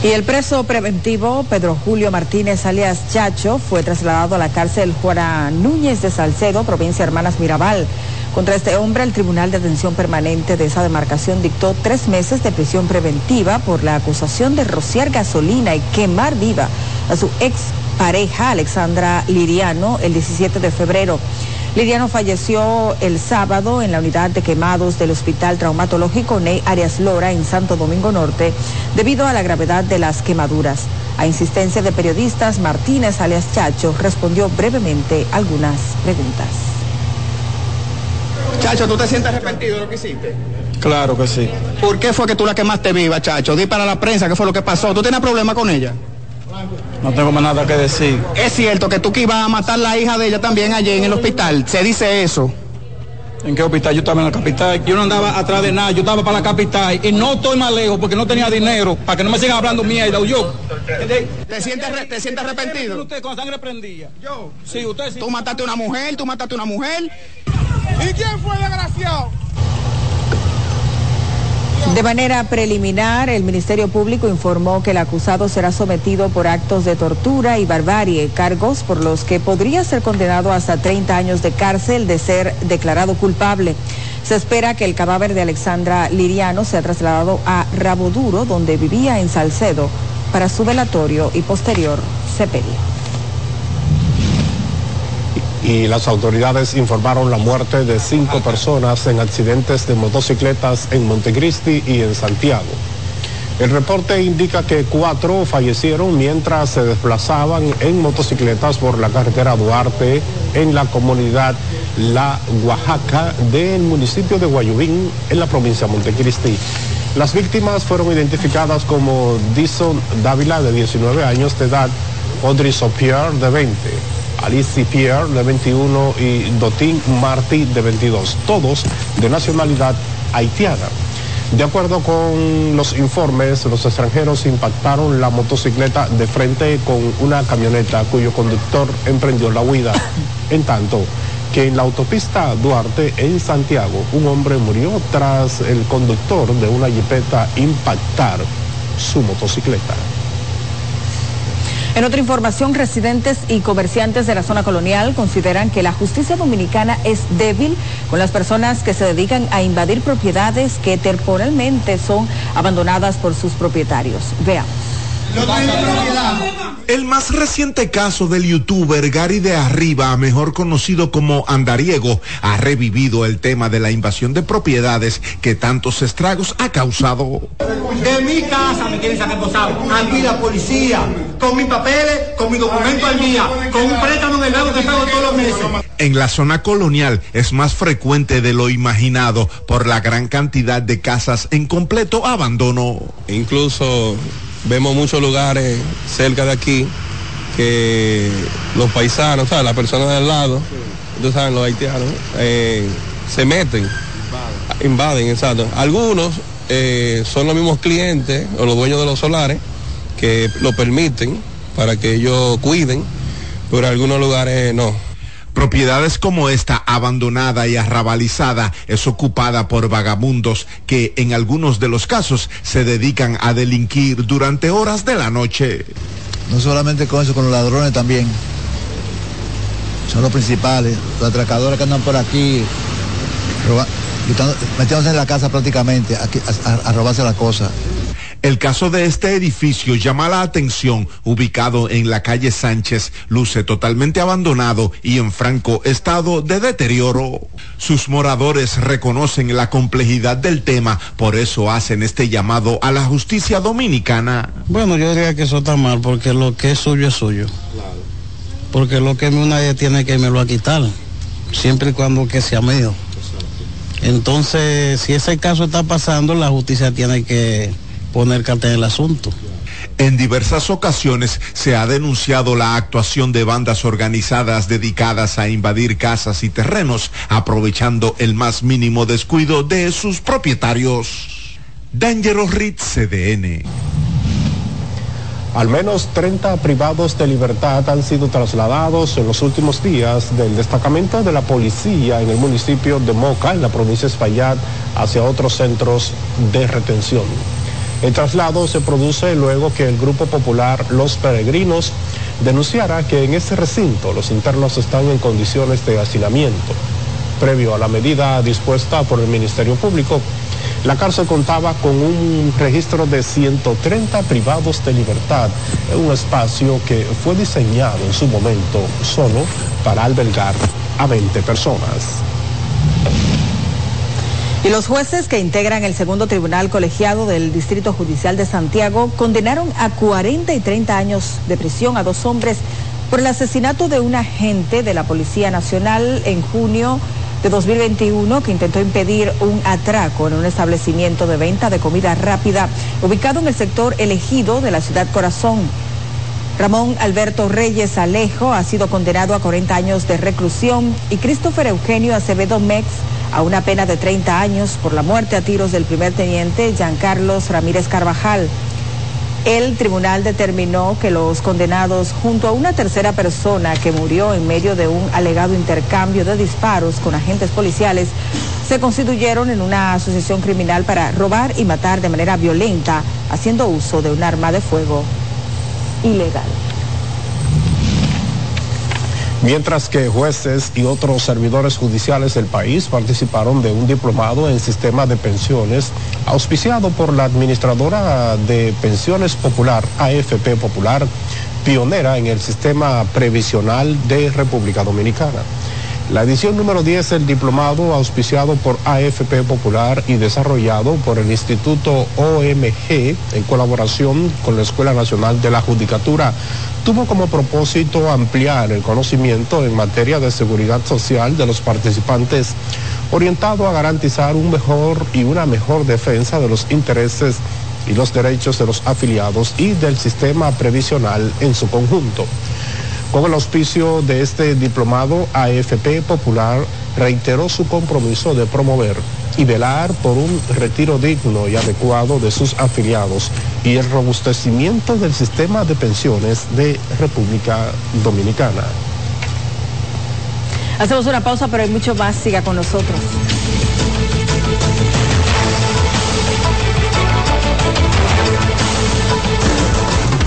Y el preso preventivo Pedro Julio Martínez alias Chacho fue trasladado a la cárcel Juan Núñez de Salcedo, provincia Hermanas Mirabal. Contra este hombre, el Tribunal de Atención Permanente de esa demarcación dictó tres meses de prisión preventiva por la acusación de rociar gasolina y quemar viva a su ex pareja Alexandra Liriano el 17 de febrero. Liriano falleció el sábado en la unidad de quemados del Hospital Traumatológico Ney Arias Lora en Santo Domingo Norte debido a la gravedad de las quemaduras. A insistencia de periodistas, Martínez alias Chacho respondió brevemente algunas preguntas. Chacho, ¿tú te sientes arrepentido de lo que hiciste? Claro que sí. ¿Por qué fue que tú la quemaste viva, Chacho? Di para la prensa qué fue lo que pasó. ¿Tú tienes problema con ella? No tengo más nada que decir. Es cierto que tú que ibas a matar la hija de ella también allí en el hospital. Se dice eso. ¿En qué hospital? Yo estaba en la capital. Yo no andaba atrás de nada. Yo estaba para la capital. Y no estoy más lejos porque no tenía dinero. Para que no me sigan hablando mierda. Yo. ¿Te sientes, te sientes arrepentido? Usted con sangre prendía. Yo. Sí, usted sí. Tú mataste a una mujer, tú mataste a una mujer. ¿Y quién fue el desgraciado? De manera preliminar, el Ministerio Público informó que el acusado será sometido por actos de tortura y barbarie, cargos por los que podría ser condenado hasta 30 años de cárcel de ser declarado culpable. Se espera que el cadáver de Alexandra Liriano sea trasladado a Rabo Duro, donde vivía en Salcedo, para su velatorio y posterior sepelio. Y las autoridades informaron la muerte de cinco personas en accidentes de motocicletas en Montecristi y en Santiago. El reporte indica que cuatro fallecieron mientras se desplazaban en motocicletas por la carretera Duarte en la comunidad La Oaxaca del municipio de Guayubín en la provincia de Montecristi. Las víctimas fueron identificadas como Dison Dávila de 19 años de edad, Audrey Sopier de 20, Alice Pierre de 21 y Dotin Martí de 22, todos de nacionalidad haitiana. De acuerdo con los informes, los extranjeros impactaron la motocicleta de frente con una camioneta cuyo conductor emprendió la huida. En tanto que en la autopista Duarte en Santiago, un hombre murió tras el conductor de una jipeta impactar su motocicleta. En otra información, residentes y comerciantes de la zona colonial consideran que la justicia dominicana es débil con las personas que se dedican a invadir propiedades que temporalmente son abandonadas por sus propietarios. Veamos. El más reciente caso del youtuber Gary de Arriba, mejor conocido como Andariego, ha revivido el tema de la invasión de propiedades que tantos estragos ha causado. De mi casa me quieren sacar posado. Aquí la policía, con mis papeles, con mi documento al día, con un préstamo en el banco que pago todos los meses. En la zona colonial es más frecuente de lo imaginado por la gran cantidad de casas en completo abandono. Incluso vemos muchos lugares cerca de aquí que los paisanos, ¿sabes? las personas del lado, ustedes saben, los haitianos, eh, se meten, invaden, exacto. Algunos eh, son los mismos clientes o los dueños de los solares que lo permiten para que ellos cuiden, pero en algunos lugares no. Propiedades como esta, abandonada y arrabalizada, es ocupada por vagabundos que en algunos de los casos se dedican a delinquir durante horas de la noche. No solamente con eso, con los ladrones también. Son los principales. Los atracadores que andan por aquí, metiéndose en la casa prácticamente, a, robarse la cosa. El caso de este edificio llama la atención, ubicado en la calle Sánchez, luce totalmente abandonado y en franco estado de deterioro. Sus moradores reconocen la complejidad del tema, por eso hacen este llamado a la justicia dominicana. Bueno, yo diría que eso está mal porque lo que es suyo es suyo. porque lo que es mío nadie tiene que me lo a quitar, siempre y cuando que sea mío. Entonces, si ese caso está pasando, la justicia tiene que poner carta en el asunto. En diversas ocasiones se ha denunciado la actuación de bandas organizadas dedicadas a invadir casas y terrenos, aprovechando el más mínimo descuido de sus propietarios. Dangerous Ritz CDN. Al menos 30 privados de libertad han sido trasladados en los últimos días del destacamento de la policía en el municipio de Moca, en la provincia de Espaillat, hacia otros centros de retención. El traslado se produce luego que el Grupo Popular Los Peregrinos denunciara que en ese recinto los internos están en condiciones de hacinamiento. Previo a la medida dispuesta por el Ministerio Público, la cárcel contaba con un registro de 130 privados de libertad un espacio que fue diseñado en su momento solo para albergar a 20 personas. Y los jueces que integran el segundo tribunal colegiado del Distrito Judicial de Santiago condenaron a 40 y 30 años de prisión a dos hombres por el asesinato de un agente de la Policía Nacional en junio de 2021 que intentó impedir un atraco en un establecimiento de venta de comida rápida ubicado en el sector elegido de la ciudad Corazón. Ramón Alberto Reyes Alejo ha sido condenado a 40 años de reclusión y Christopher Eugenio Acevedo Mex a una pena de 30 años por la muerte a tiros del primer teniente Giancarlos Ramírez Carvajal. El tribunal determinó que los condenados, junto a una tercera persona que murió en medio de un alegado intercambio de disparos con agentes policiales, se constituyeron en una asociación criminal para robar y matar de manera violenta, haciendo uso de un arma de fuego ilegal mientras que jueces y otros servidores judiciales del país participaron de un diplomado en sistema de pensiones auspiciado por la administradora de pensiones popular, AFP Popular, pionera en el sistema previsional de República Dominicana. La edición número 10 del diplomado auspiciado por AFP Popular y desarrollado por el Instituto OMG en colaboración con la Escuela Nacional de la Judicatura tuvo como propósito ampliar el conocimiento en materia de seguridad social de los participantes, orientado a garantizar un mejor y una mejor defensa de los intereses y los derechos de los afiliados y del sistema previsional en su conjunto. Con el auspicio de este diplomado, AFP Popular reiteró su compromiso de promover y velar por un retiro digno y adecuado de sus afiliados y el robustecimiento del sistema de pensiones de República Dominicana. Hacemos una pausa, pero hay mucho más. Siga con nosotros.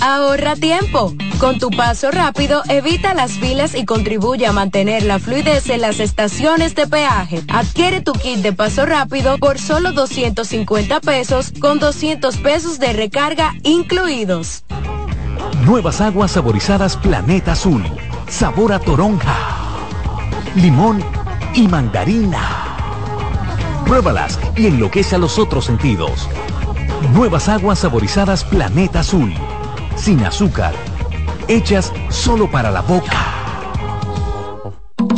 Ahorra tiempo. Con tu paso rápido, evita las filas y contribuye a mantener la fluidez en las estaciones de peaje. Adquiere tu kit de paso rápido por solo 250 pesos con 200 pesos de recarga incluidos. Nuevas aguas saborizadas Planeta Azul. Sabor a toronja, limón y mandarina. Pruébalas y enloquece a los otros sentidos. Nuevas aguas saborizadas Planeta Azul sin azúcar, hechas solo para la boca.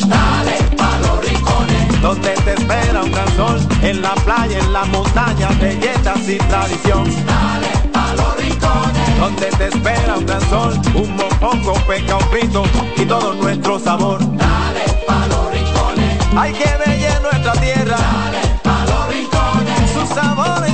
Dale pa los rincones, donde te espera un gran sol, en la playa, en la montaña, belletas y tradición. Dale pa los rincones, donde te espera un gran sol, un mopongo, peca, un frito y todo nuestro sabor. Dale pa los rincones, hay que ver nuestra tierra. Dale pa los rincones, su sabor y su palmera.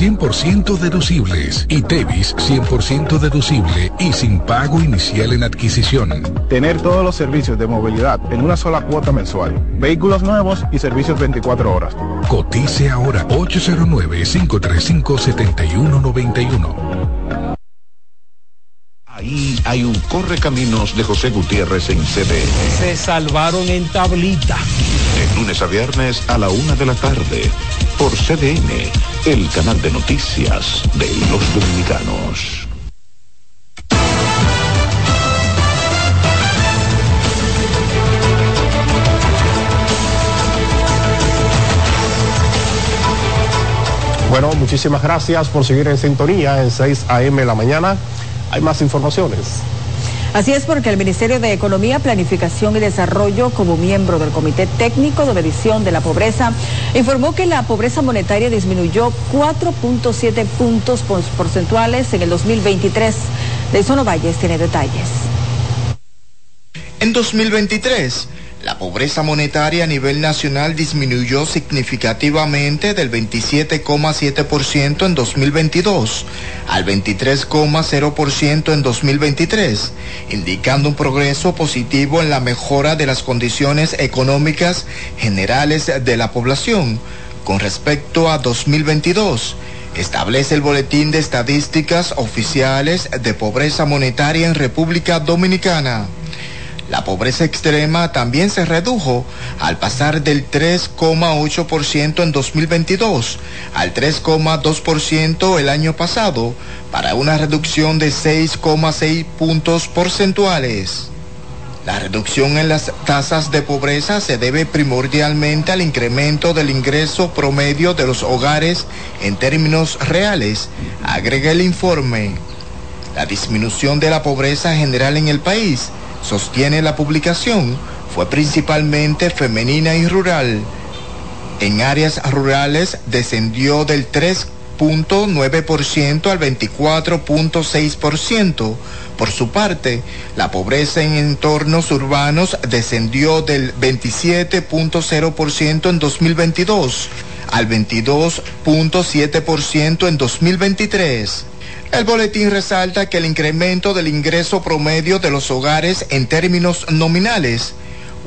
100% deducibles. Y Tevis 100% deducible y sin pago inicial en adquisición. Tener todos los servicios de movilidad en una sola cuota mensual. Vehículos nuevos y servicios 24 horas. Cotice ahora 809 535 7191. Ahí hay un correcaminos de José Gutiérrez en CDN. Se salvaron en tablita. Lunes a viernes a la una de la tarde. Por CDN, el canal de noticias de los dominicanos. Bueno, muchísimas gracias por seguir en sintonía en 6 a.m. la mañana. Hay más informaciones. Así es porque el Ministerio de Economía, Planificación y Desarrollo, como miembro del Comité Técnico de Medición de la Pobreza, informó que la pobreza monetaria disminuyó 4.7 puntos porcentuales en el 2023. De Isono Valles tiene detalles. En 2023, la pobreza monetaria a nivel nacional disminuyó significativamente del 27,7% en 2022 al 23,0% en 2023, indicando un progreso positivo en la mejora de las condiciones económicas generales de la población con respecto a 2022. Establece el Boletín de Estadísticas Oficiales de Pobreza Monetaria en República Dominicana. La pobreza extrema también se redujo al pasar del 3,8% en 2022 al 3,2% el año pasado, para una reducción de 6,6 puntos porcentuales. La reducción en las tasas de pobreza se debe primordialmente al incremento del ingreso promedio de los hogares en términos reales, agrega el informe. La disminución de la pobreza general en el país sostiene la publicación, fue principalmente femenina y rural. En áreas rurales descendió del 3.9% al 24.6%. Por su parte, la pobreza en entornos urbanos descendió del 27.0% en 2022 al 22.7% en 2023. El boletín resalta que el incremento del ingreso promedio de los hogares en términos nominales,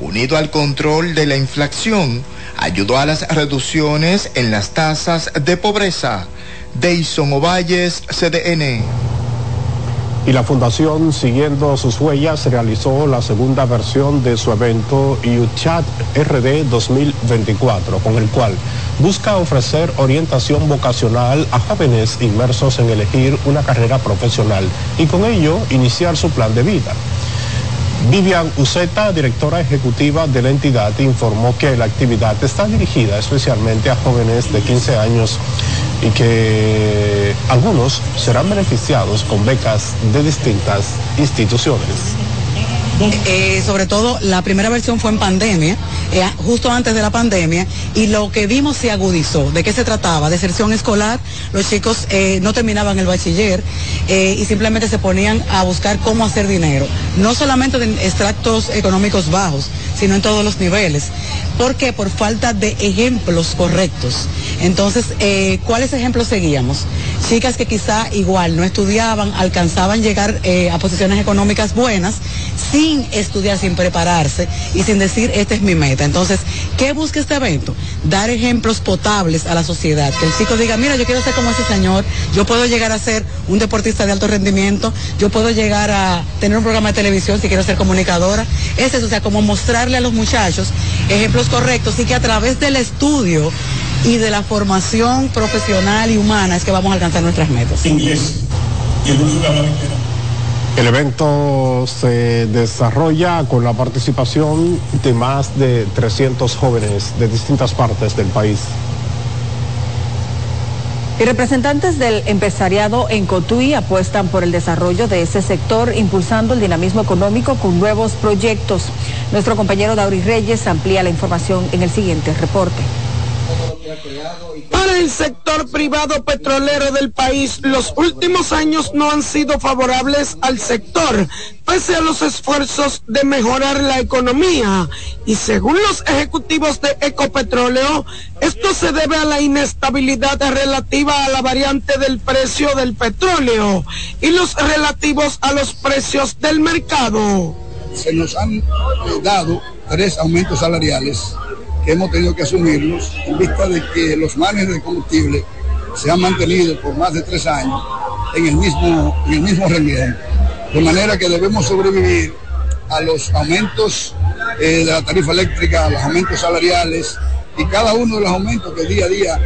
unido al control de la inflación, ayudó a las reducciones en las tasas de pobreza. Deison Ovalles, CDN. Y la Fundación, siguiendo sus huellas, realizó la segunda versión de su evento UCHAT RD 2024, con el cual busca ofrecer orientación vocacional a jóvenes inmersos en elegir una carrera profesional y con ello iniciar su plan de vida. Vivian Uceta, directora ejecutiva de la entidad, informó que la actividad está dirigida especialmente a jóvenes de 15 años y que algunos serán beneficiados con becas de distintas instituciones. Eh, sobre todo la primera versión fue en pandemia, eh, justo antes de la pandemia, y lo que vimos se agudizó. ¿De qué se trataba? Deserción escolar, los chicos eh, no terminaban el bachiller y simplemente se ponían a buscar cómo hacer dinero, no solamente de extractos económicos bajos, sino en todos los niveles. ¿Por qué? Por falta de ejemplos correctos. Entonces, ¿cuáles ejemplos seguíamos? Chicas que quizá igual no estudiaban, alcanzaban llegar a posiciones económicas buenas, sin estudiar, sin prepararse y sin decir, esta es mi meta. Entonces, ¿qué busca este evento? Dar ejemplos potables a la sociedad. Que el chico diga, mira, yo quiero ser como ese señor, yo puedo llegar a ser un deportista de alto rendimiento, yo puedo llegar a tener un programa de televisión si quiero ser comunicadora. Es eso, o sea, como mostrarle a los muchachos ejemplos correctos y que a través del estudio y de la formación profesional y humana es que vamos a alcanzar nuestras metas. Inglés. El evento se desarrolla con la participación de más de 300 jóvenes de distintas partes del país. Y representantes del empresariado en Cotuí apuestan por el desarrollo de ese sector, impulsando el dinamismo económico con nuevos proyectos. Nuestro compañero Dauri Reyes amplía la información en el siguiente reporte. Para el sector privado petrolero del país, los últimos años no han sido favorables al sector, pese a los esfuerzos de mejorar la economía. Y según los ejecutivos de Ecopetróleo, esto se debe a la inestabilidad relativa a la variante del precio del petróleo y los relativos a los precios del mercado. Se nos han dado tres aumentos salariales que hemos tenido que asumirlos en vista de que los márgenes de combustible se han mantenido por más de tres años en el mismo, en el mismo renglón. De manera que debemos sobrevivir a los aumentos eh, de la tarifa eléctrica, a los aumentos salariales y cada uno de los aumentos que día a día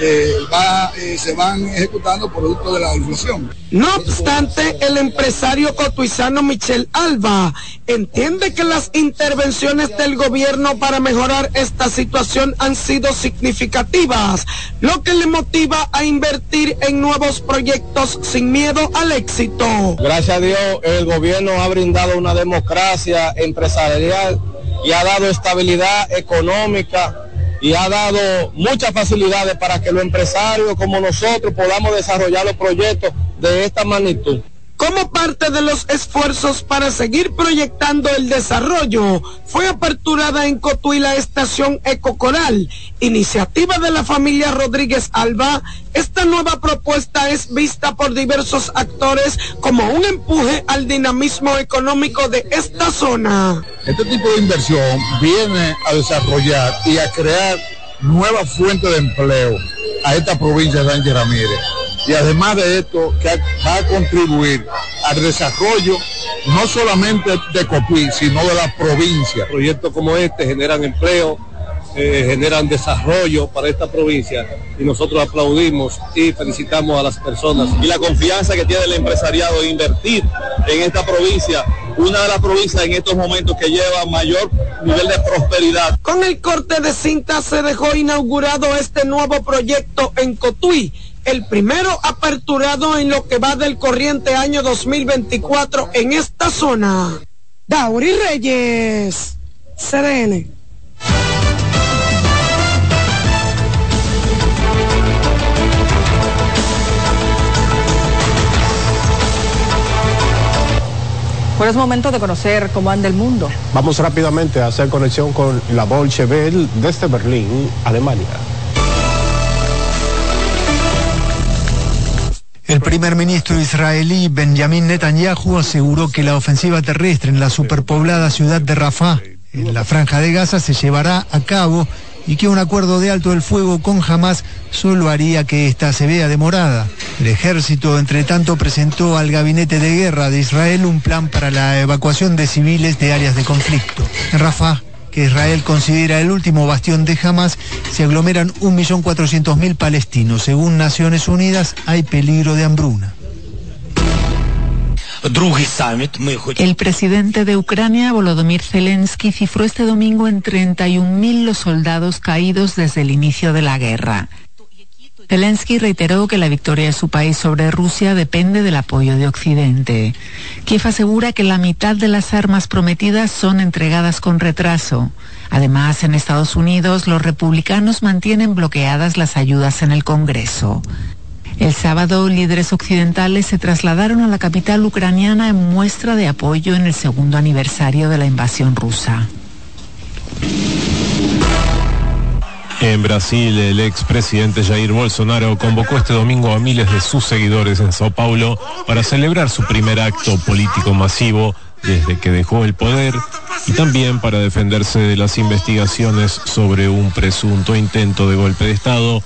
eh, va, eh, se van ejecutando producto de la inflación. No obstante, el empresario cotuizano Michel Alba entiende que las intervenciones del gobierno para mejorar esta situación han sido significativas, lo que le motiva a invertir en nuevos proyectos sin miedo al éxito. Gracias a Dios, el gobierno ha brindado una democracia empresarial y ha dado estabilidad económica y ha dado muchas facilidades para que los empresarios como nosotros podamos desarrollar los proyectos de esta magnitud. Como parte de los esfuerzos para seguir proyectando el desarrollo, fue aperturada en Cotuí la estación Ecocoral, iniciativa de la familia Rodríguez Alba. Esta nueva propuesta es vista por diversos actores como un empuje al dinamismo económico de esta zona. Este tipo de inversión viene a desarrollar y a crear nuevas fuentes de empleo a esta provincia de Sánchez Ramírez y además de esto que va a contribuir al desarrollo no solamente de Cotuí, sino de la provincia. Proyectos como este generan empleo, eh, generan desarrollo para esta provincia y nosotros aplaudimos y felicitamos a las personas y la confianza que tiene el empresariado de invertir en esta provincia, una de las provincias en estos momentos que lleva mayor nivel de prosperidad. Con el corte de cinta se dejó inaugurado este nuevo proyecto en Cotuí el primero aperturado en lo que va del corriente año 2024 en esta zona. Dauri Reyes, CDN. Bueno, es momento de conocer cómo anda el mundo. Vamos rápidamente a hacer conexión con la Bolche Bell desde Berlín, Alemania. El primer ministro israelí Benjamin Netanyahu aseguró que la ofensiva terrestre en la superpoblada ciudad de Rafah, en la franja de Gaza, se llevará a cabo y que un acuerdo de alto el fuego con Hamas solo haría que ésta se vea demorada. El ejército, entre tanto, presentó al gabinete de guerra de Israel un plan para la evacuación de civiles de áreas de conflicto. En Rafah, que Israel considera el último bastión de Hamas, se aglomeran 1.400.000 palestinos. Según Naciones Unidas, hay peligro de hambruna. El presidente de Ucrania, Volodymyr Zelensky, cifró este domingo en 31.000 los soldados caídos desde el inicio de la guerra. Zelensky reiteró que la victoria de su país sobre Rusia depende del apoyo de Occidente. Kiev asegura que la mitad de las armas prometidas son entregadas con retraso. Además, en Estados Unidos, los republicanos mantienen bloqueadas las ayudas en el Congreso. El sábado, líderes occidentales se trasladaron a la capital ucraniana en muestra de apoyo en el segundo aniversario de la invasión rusa. En Brasil, el expresidente Jair Bolsonaro convocó este domingo a miles de sus seguidores en Sao Paulo para celebrar su primer acto político masivo desde que dejó el poder y también para defenderse de las investigaciones sobre un presunto intento de golpe de Estado.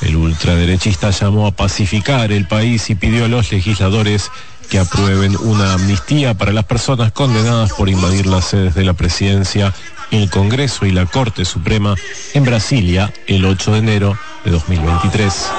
El ultraderechista llamó a pacificar el país y pidió a los legisladores que aprueben una amnistía para las personas condenadas por invadir las sedes de la presidencia el Congreso y la Corte Suprema en Brasilia el 8 de enero de 2023.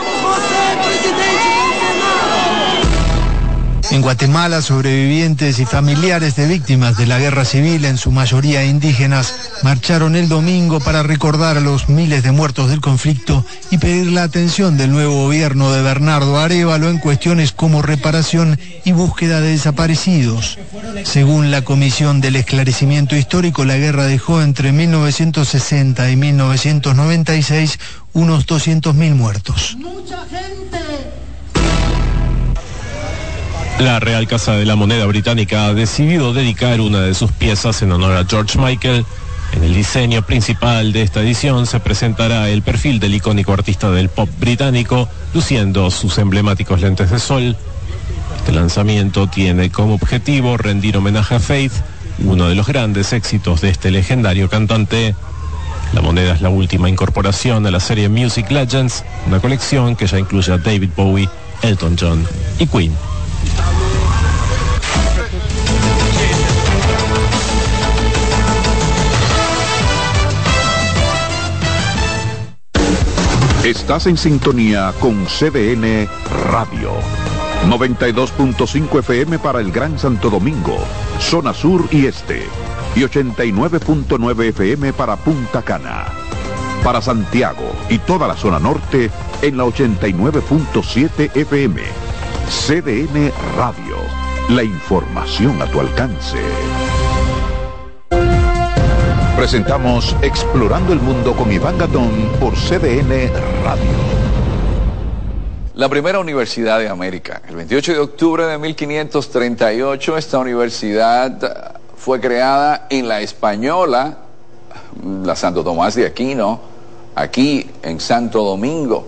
En Guatemala, sobrevivientes y familiares de víctimas de la guerra civil, en su mayoría indígenas, marcharon el domingo para recordar a los miles de muertos del conflicto y pedir la atención del nuevo gobierno de Bernardo Arevalo en cuestiones como reparación y búsqueda de desaparecidos. Según la Comisión del Esclarecimiento Histórico, la guerra dejó entre 1960 y 1996 unos 200.000 muertos. La Real Casa de la Moneda Británica ha decidido dedicar una de sus piezas en honor a George Michael. En el diseño principal de esta edición se presentará el perfil del icónico artista del pop británico, luciendo sus emblemáticos lentes de sol. Este lanzamiento tiene como objetivo rendir homenaje a Faith, uno de los grandes éxitos de este legendario cantante. La moneda es la última incorporación a la serie Music Legends, una colección que ya incluye a David Bowie, Elton John y Queen. Estás en sintonía con CDN Radio. 92.5 FM para el Gran Santo Domingo, zona sur y este. Y 89.9 FM para Punta Cana. Para Santiago y toda la zona norte en la 89.7 FM. CDN Radio. La información a tu alcance. Presentamos Explorando el Mundo con Iván Gatón por CDN Radio. La primera universidad de América. El 28 de octubre de 1538 esta universidad fue creada en la Española, la Santo Tomás de Aquino, aquí en Santo Domingo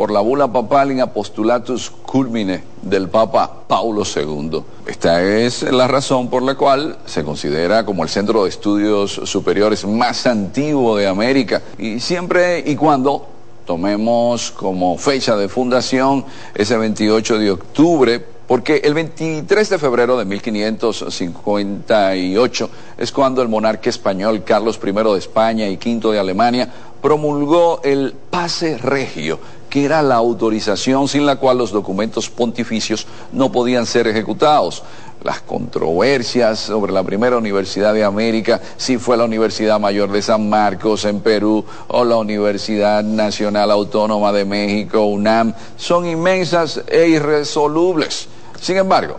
por la bula papal in apostulatus culmine del Papa Paulo II. Esta es la razón por la cual se considera como el centro de estudios superiores más antiguo de América y siempre y cuando tomemos como fecha de fundación ese 28 de octubre porque el 23 de febrero de 1558 es cuando el monarca español Carlos I de España y V de Alemania promulgó el pase regio que era la autorización sin la cual los documentos pontificios no podían ser ejecutados. Las controversias sobre la primera universidad de América, si fue la Universidad Mayor de San Marcos en Perú o la Universidad Nacional Autónoma de México, UNAM, son inmensas e irresolubles. Sin embargo,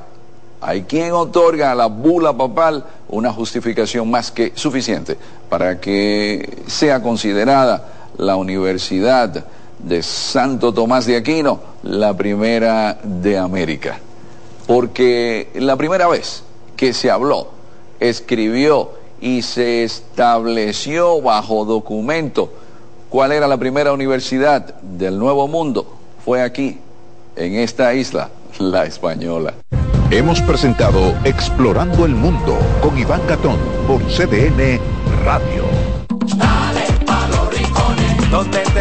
hay quien otorga a la bula papal una justificación más que suficiente para que sea considerada la universidad de Santo Tomás de Aquino, la primera de América. Porque la primera vez que se habló, escribió y se estableció bajo documento cuál era la primera universidad del Nuevo Mundo, fue aquí, en esta isla, la española. Hemos presentado Explorando el Mundo con Iván Gatón por CDN Radio donde te espera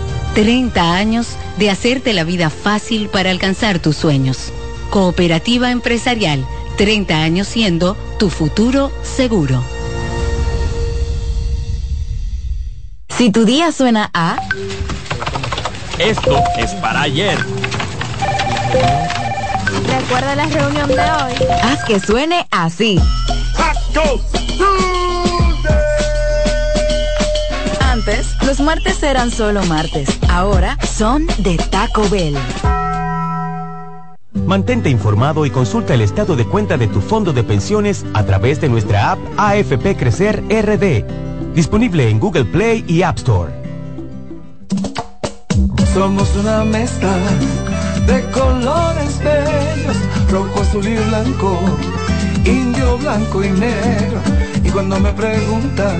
30 años de hacerte la vida fácil para alcanzar tus sueños. Cooperativa empresarial, 30 años siendo tu futuro seguro. Si tu día suena a... Esto es para ayer. Recuerda la reunión de hoy. Haz que suene así. Antes, los martes eran solo martes. Ahora son de Taco Bell. Mantente informado y consulta el estado de cuenta de tu fondo de pensiones a través de nuestra app AFP Crecer RD, disponible en Google Play y App Store. Somos una mezcla de colores bellos, rojo, azul y blanco, indio, blanco y negro. Y cuando me preguntan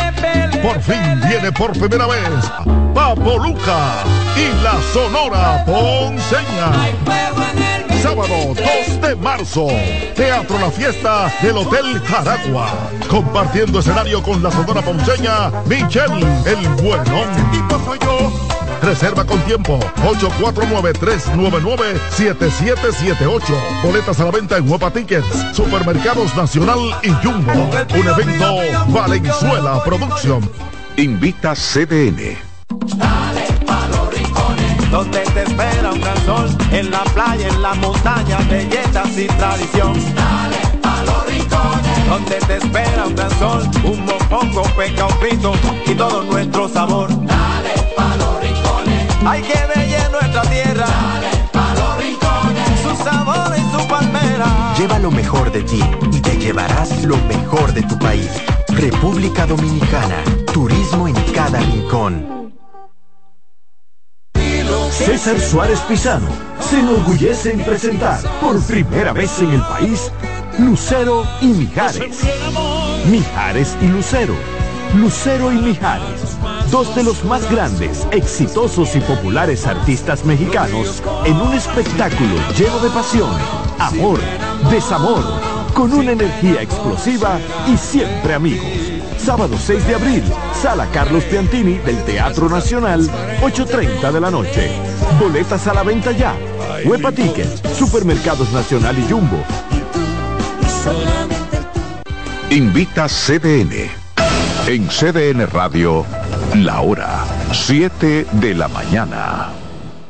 Por fin viene por primera vez Papo Luca y la Sonora Ponceña. Sábado 2 de marzo, Teatro La Fiesta del Hotel Jaragua. Compartiendo escenario con la Sonora Ponceña, Michelle el Bueno. Yo. Reserva con tiempo 849-399-7778. Boletas a la venta en Huepa Tickets, Supermercados Nacional y Jumbo. Un evento Valenzuela Producción. Invita CDN. Dale pa' los rincones, donde te espera un gran sol, en la playa, en la montaña, belletas y tradición. Dale pa' los rincones, donde te espera un gran sol, un mopongo, peca, un pito y todo nuestro sabor. Hay que bella en nuestra tierra. Dale pa' los rincones, su sabor y su palmera. Lleva lo mejor de ti y te llevarás lo mejor de tu país. República Dominicana. Turismo en cada rincón. César Suárez Pisano se enorgullece en presentar por primera vez en el país Lucero y Mijares. Mijares y Lucero. Lucero y Mijares. Dos de los más grandes, exitosos y populares artistas mexicanos en un espectáculo lleno de pasión, amor, desamor, con una energía explosiva y siempre amigos. Sábado 6 de abril, Sala Carlos Piantini del Teatro Nacional, 8.30 de la noche. Boletas a la venta ya. Huepa Tickets, Supermercados Nacional y Jumbo. Invita CDN. En CDN Radio, la hora 7 de la mañana.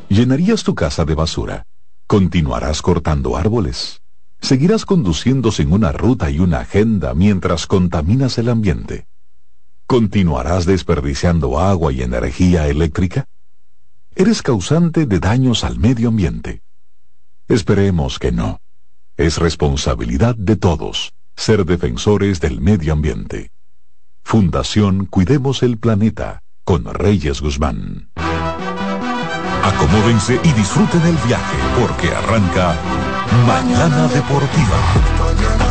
¿Llenarías tu casa de basura? ¿Continuarás cortando árboles? ¿Seguirás conduciendo sin una ruta y una agenda mientras contaminas el ambiente? ¿Continuarás desperdiciando agua y energía eléctrica? ¿Eres causante de daños al medio ambiente? Esperemos que no. Es responsabilidad de todos ser defensores del medio ambiente. Fundación Cuidemos el Planeta con Reyes Guzmán. Acomódense y disfruten el viaje porque arranca Mañana Deportiva.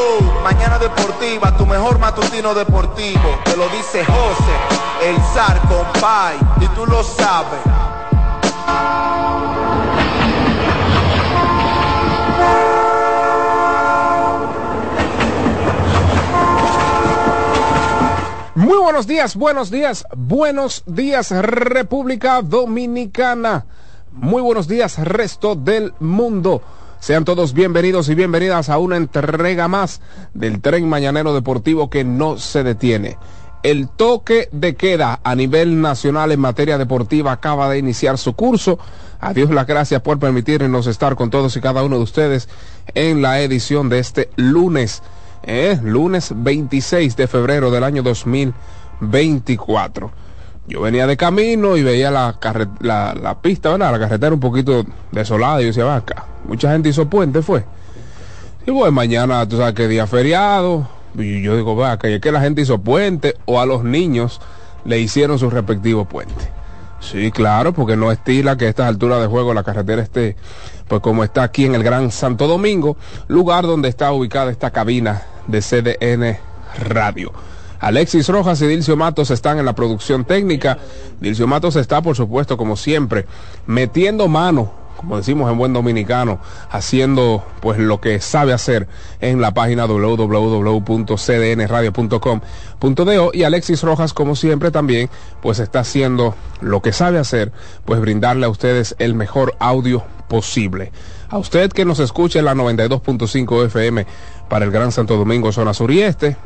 Mañana deportiva, tu mejor matutino deportivo. Te lo dice José, el zar compay, y tú lo sabes. Muy buenos días, buenos días, buenos días República Dominicana. Muy buenos días resto del mundo. Sean todos bienvenidos y bienvenidas a una entrega más del tren mañanero deportivo que no se detiene. El toque de queda a nivel nacional en materia deportiva acaba de iniciar su curso. Adiós las gracias por permitirnos estar con todos y cada uno de ustedes en la edición de este lunes, eh, lunes 26 de febrero del año 2024. Yo venía de camino y veía la, la, pista, ¿verdad? La carretera un poquito desolada y yo decía, va acá, mucha gente hizo puente, fue. Y bueno, mañana, tú sabes que día feriado, y yo digo, va, que es que la gente hizo puente o a los niños le hicieron su respectivo puente. Sí, claro, porque no estila que a estas alturas de juego la carretera esté, pues como está aquí en el Gran Santo Domingo, lugar donde está ubicada esta cabina de CDN Radio. Alexis Rojas y Dilcio Matos están en la producción técnica. Dilcio Matos está, por supuesto, como siempre, metiendo mano como decimos en buen dominicano, haciendo pues lo que sabe hacer en la página www.cdnradio.com.do y Alexis Rojas como siempre también pues está haciendo lo que sabe hacer, pues brindarle a ustedes el mejor audio posible. A usted que nos escuche en la 92.5 FM para el Gran Santo Domingo, zona sur y este,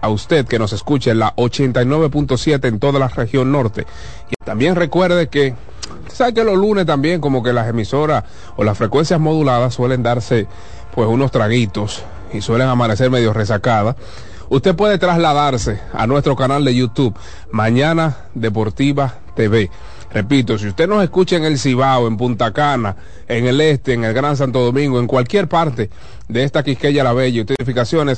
a usted que nos escuche en la 89.7 en toda la región norte. Y también recuerde que sabe que los lunes también como que las emisoras o las frecuencias moduladas suelen darse pues unos traguitos y suelen amanecer medio resacadas. Usted puede trasladarse a nuestro canal de YouTube, Mañana Deportiva TV. Repito, si usted nos escucha en el Cibao, en Punta Cana, en el Este, en el Gran Santo Domingo, en cualquier parte de esta Quisqueya La Bella, identificaciones,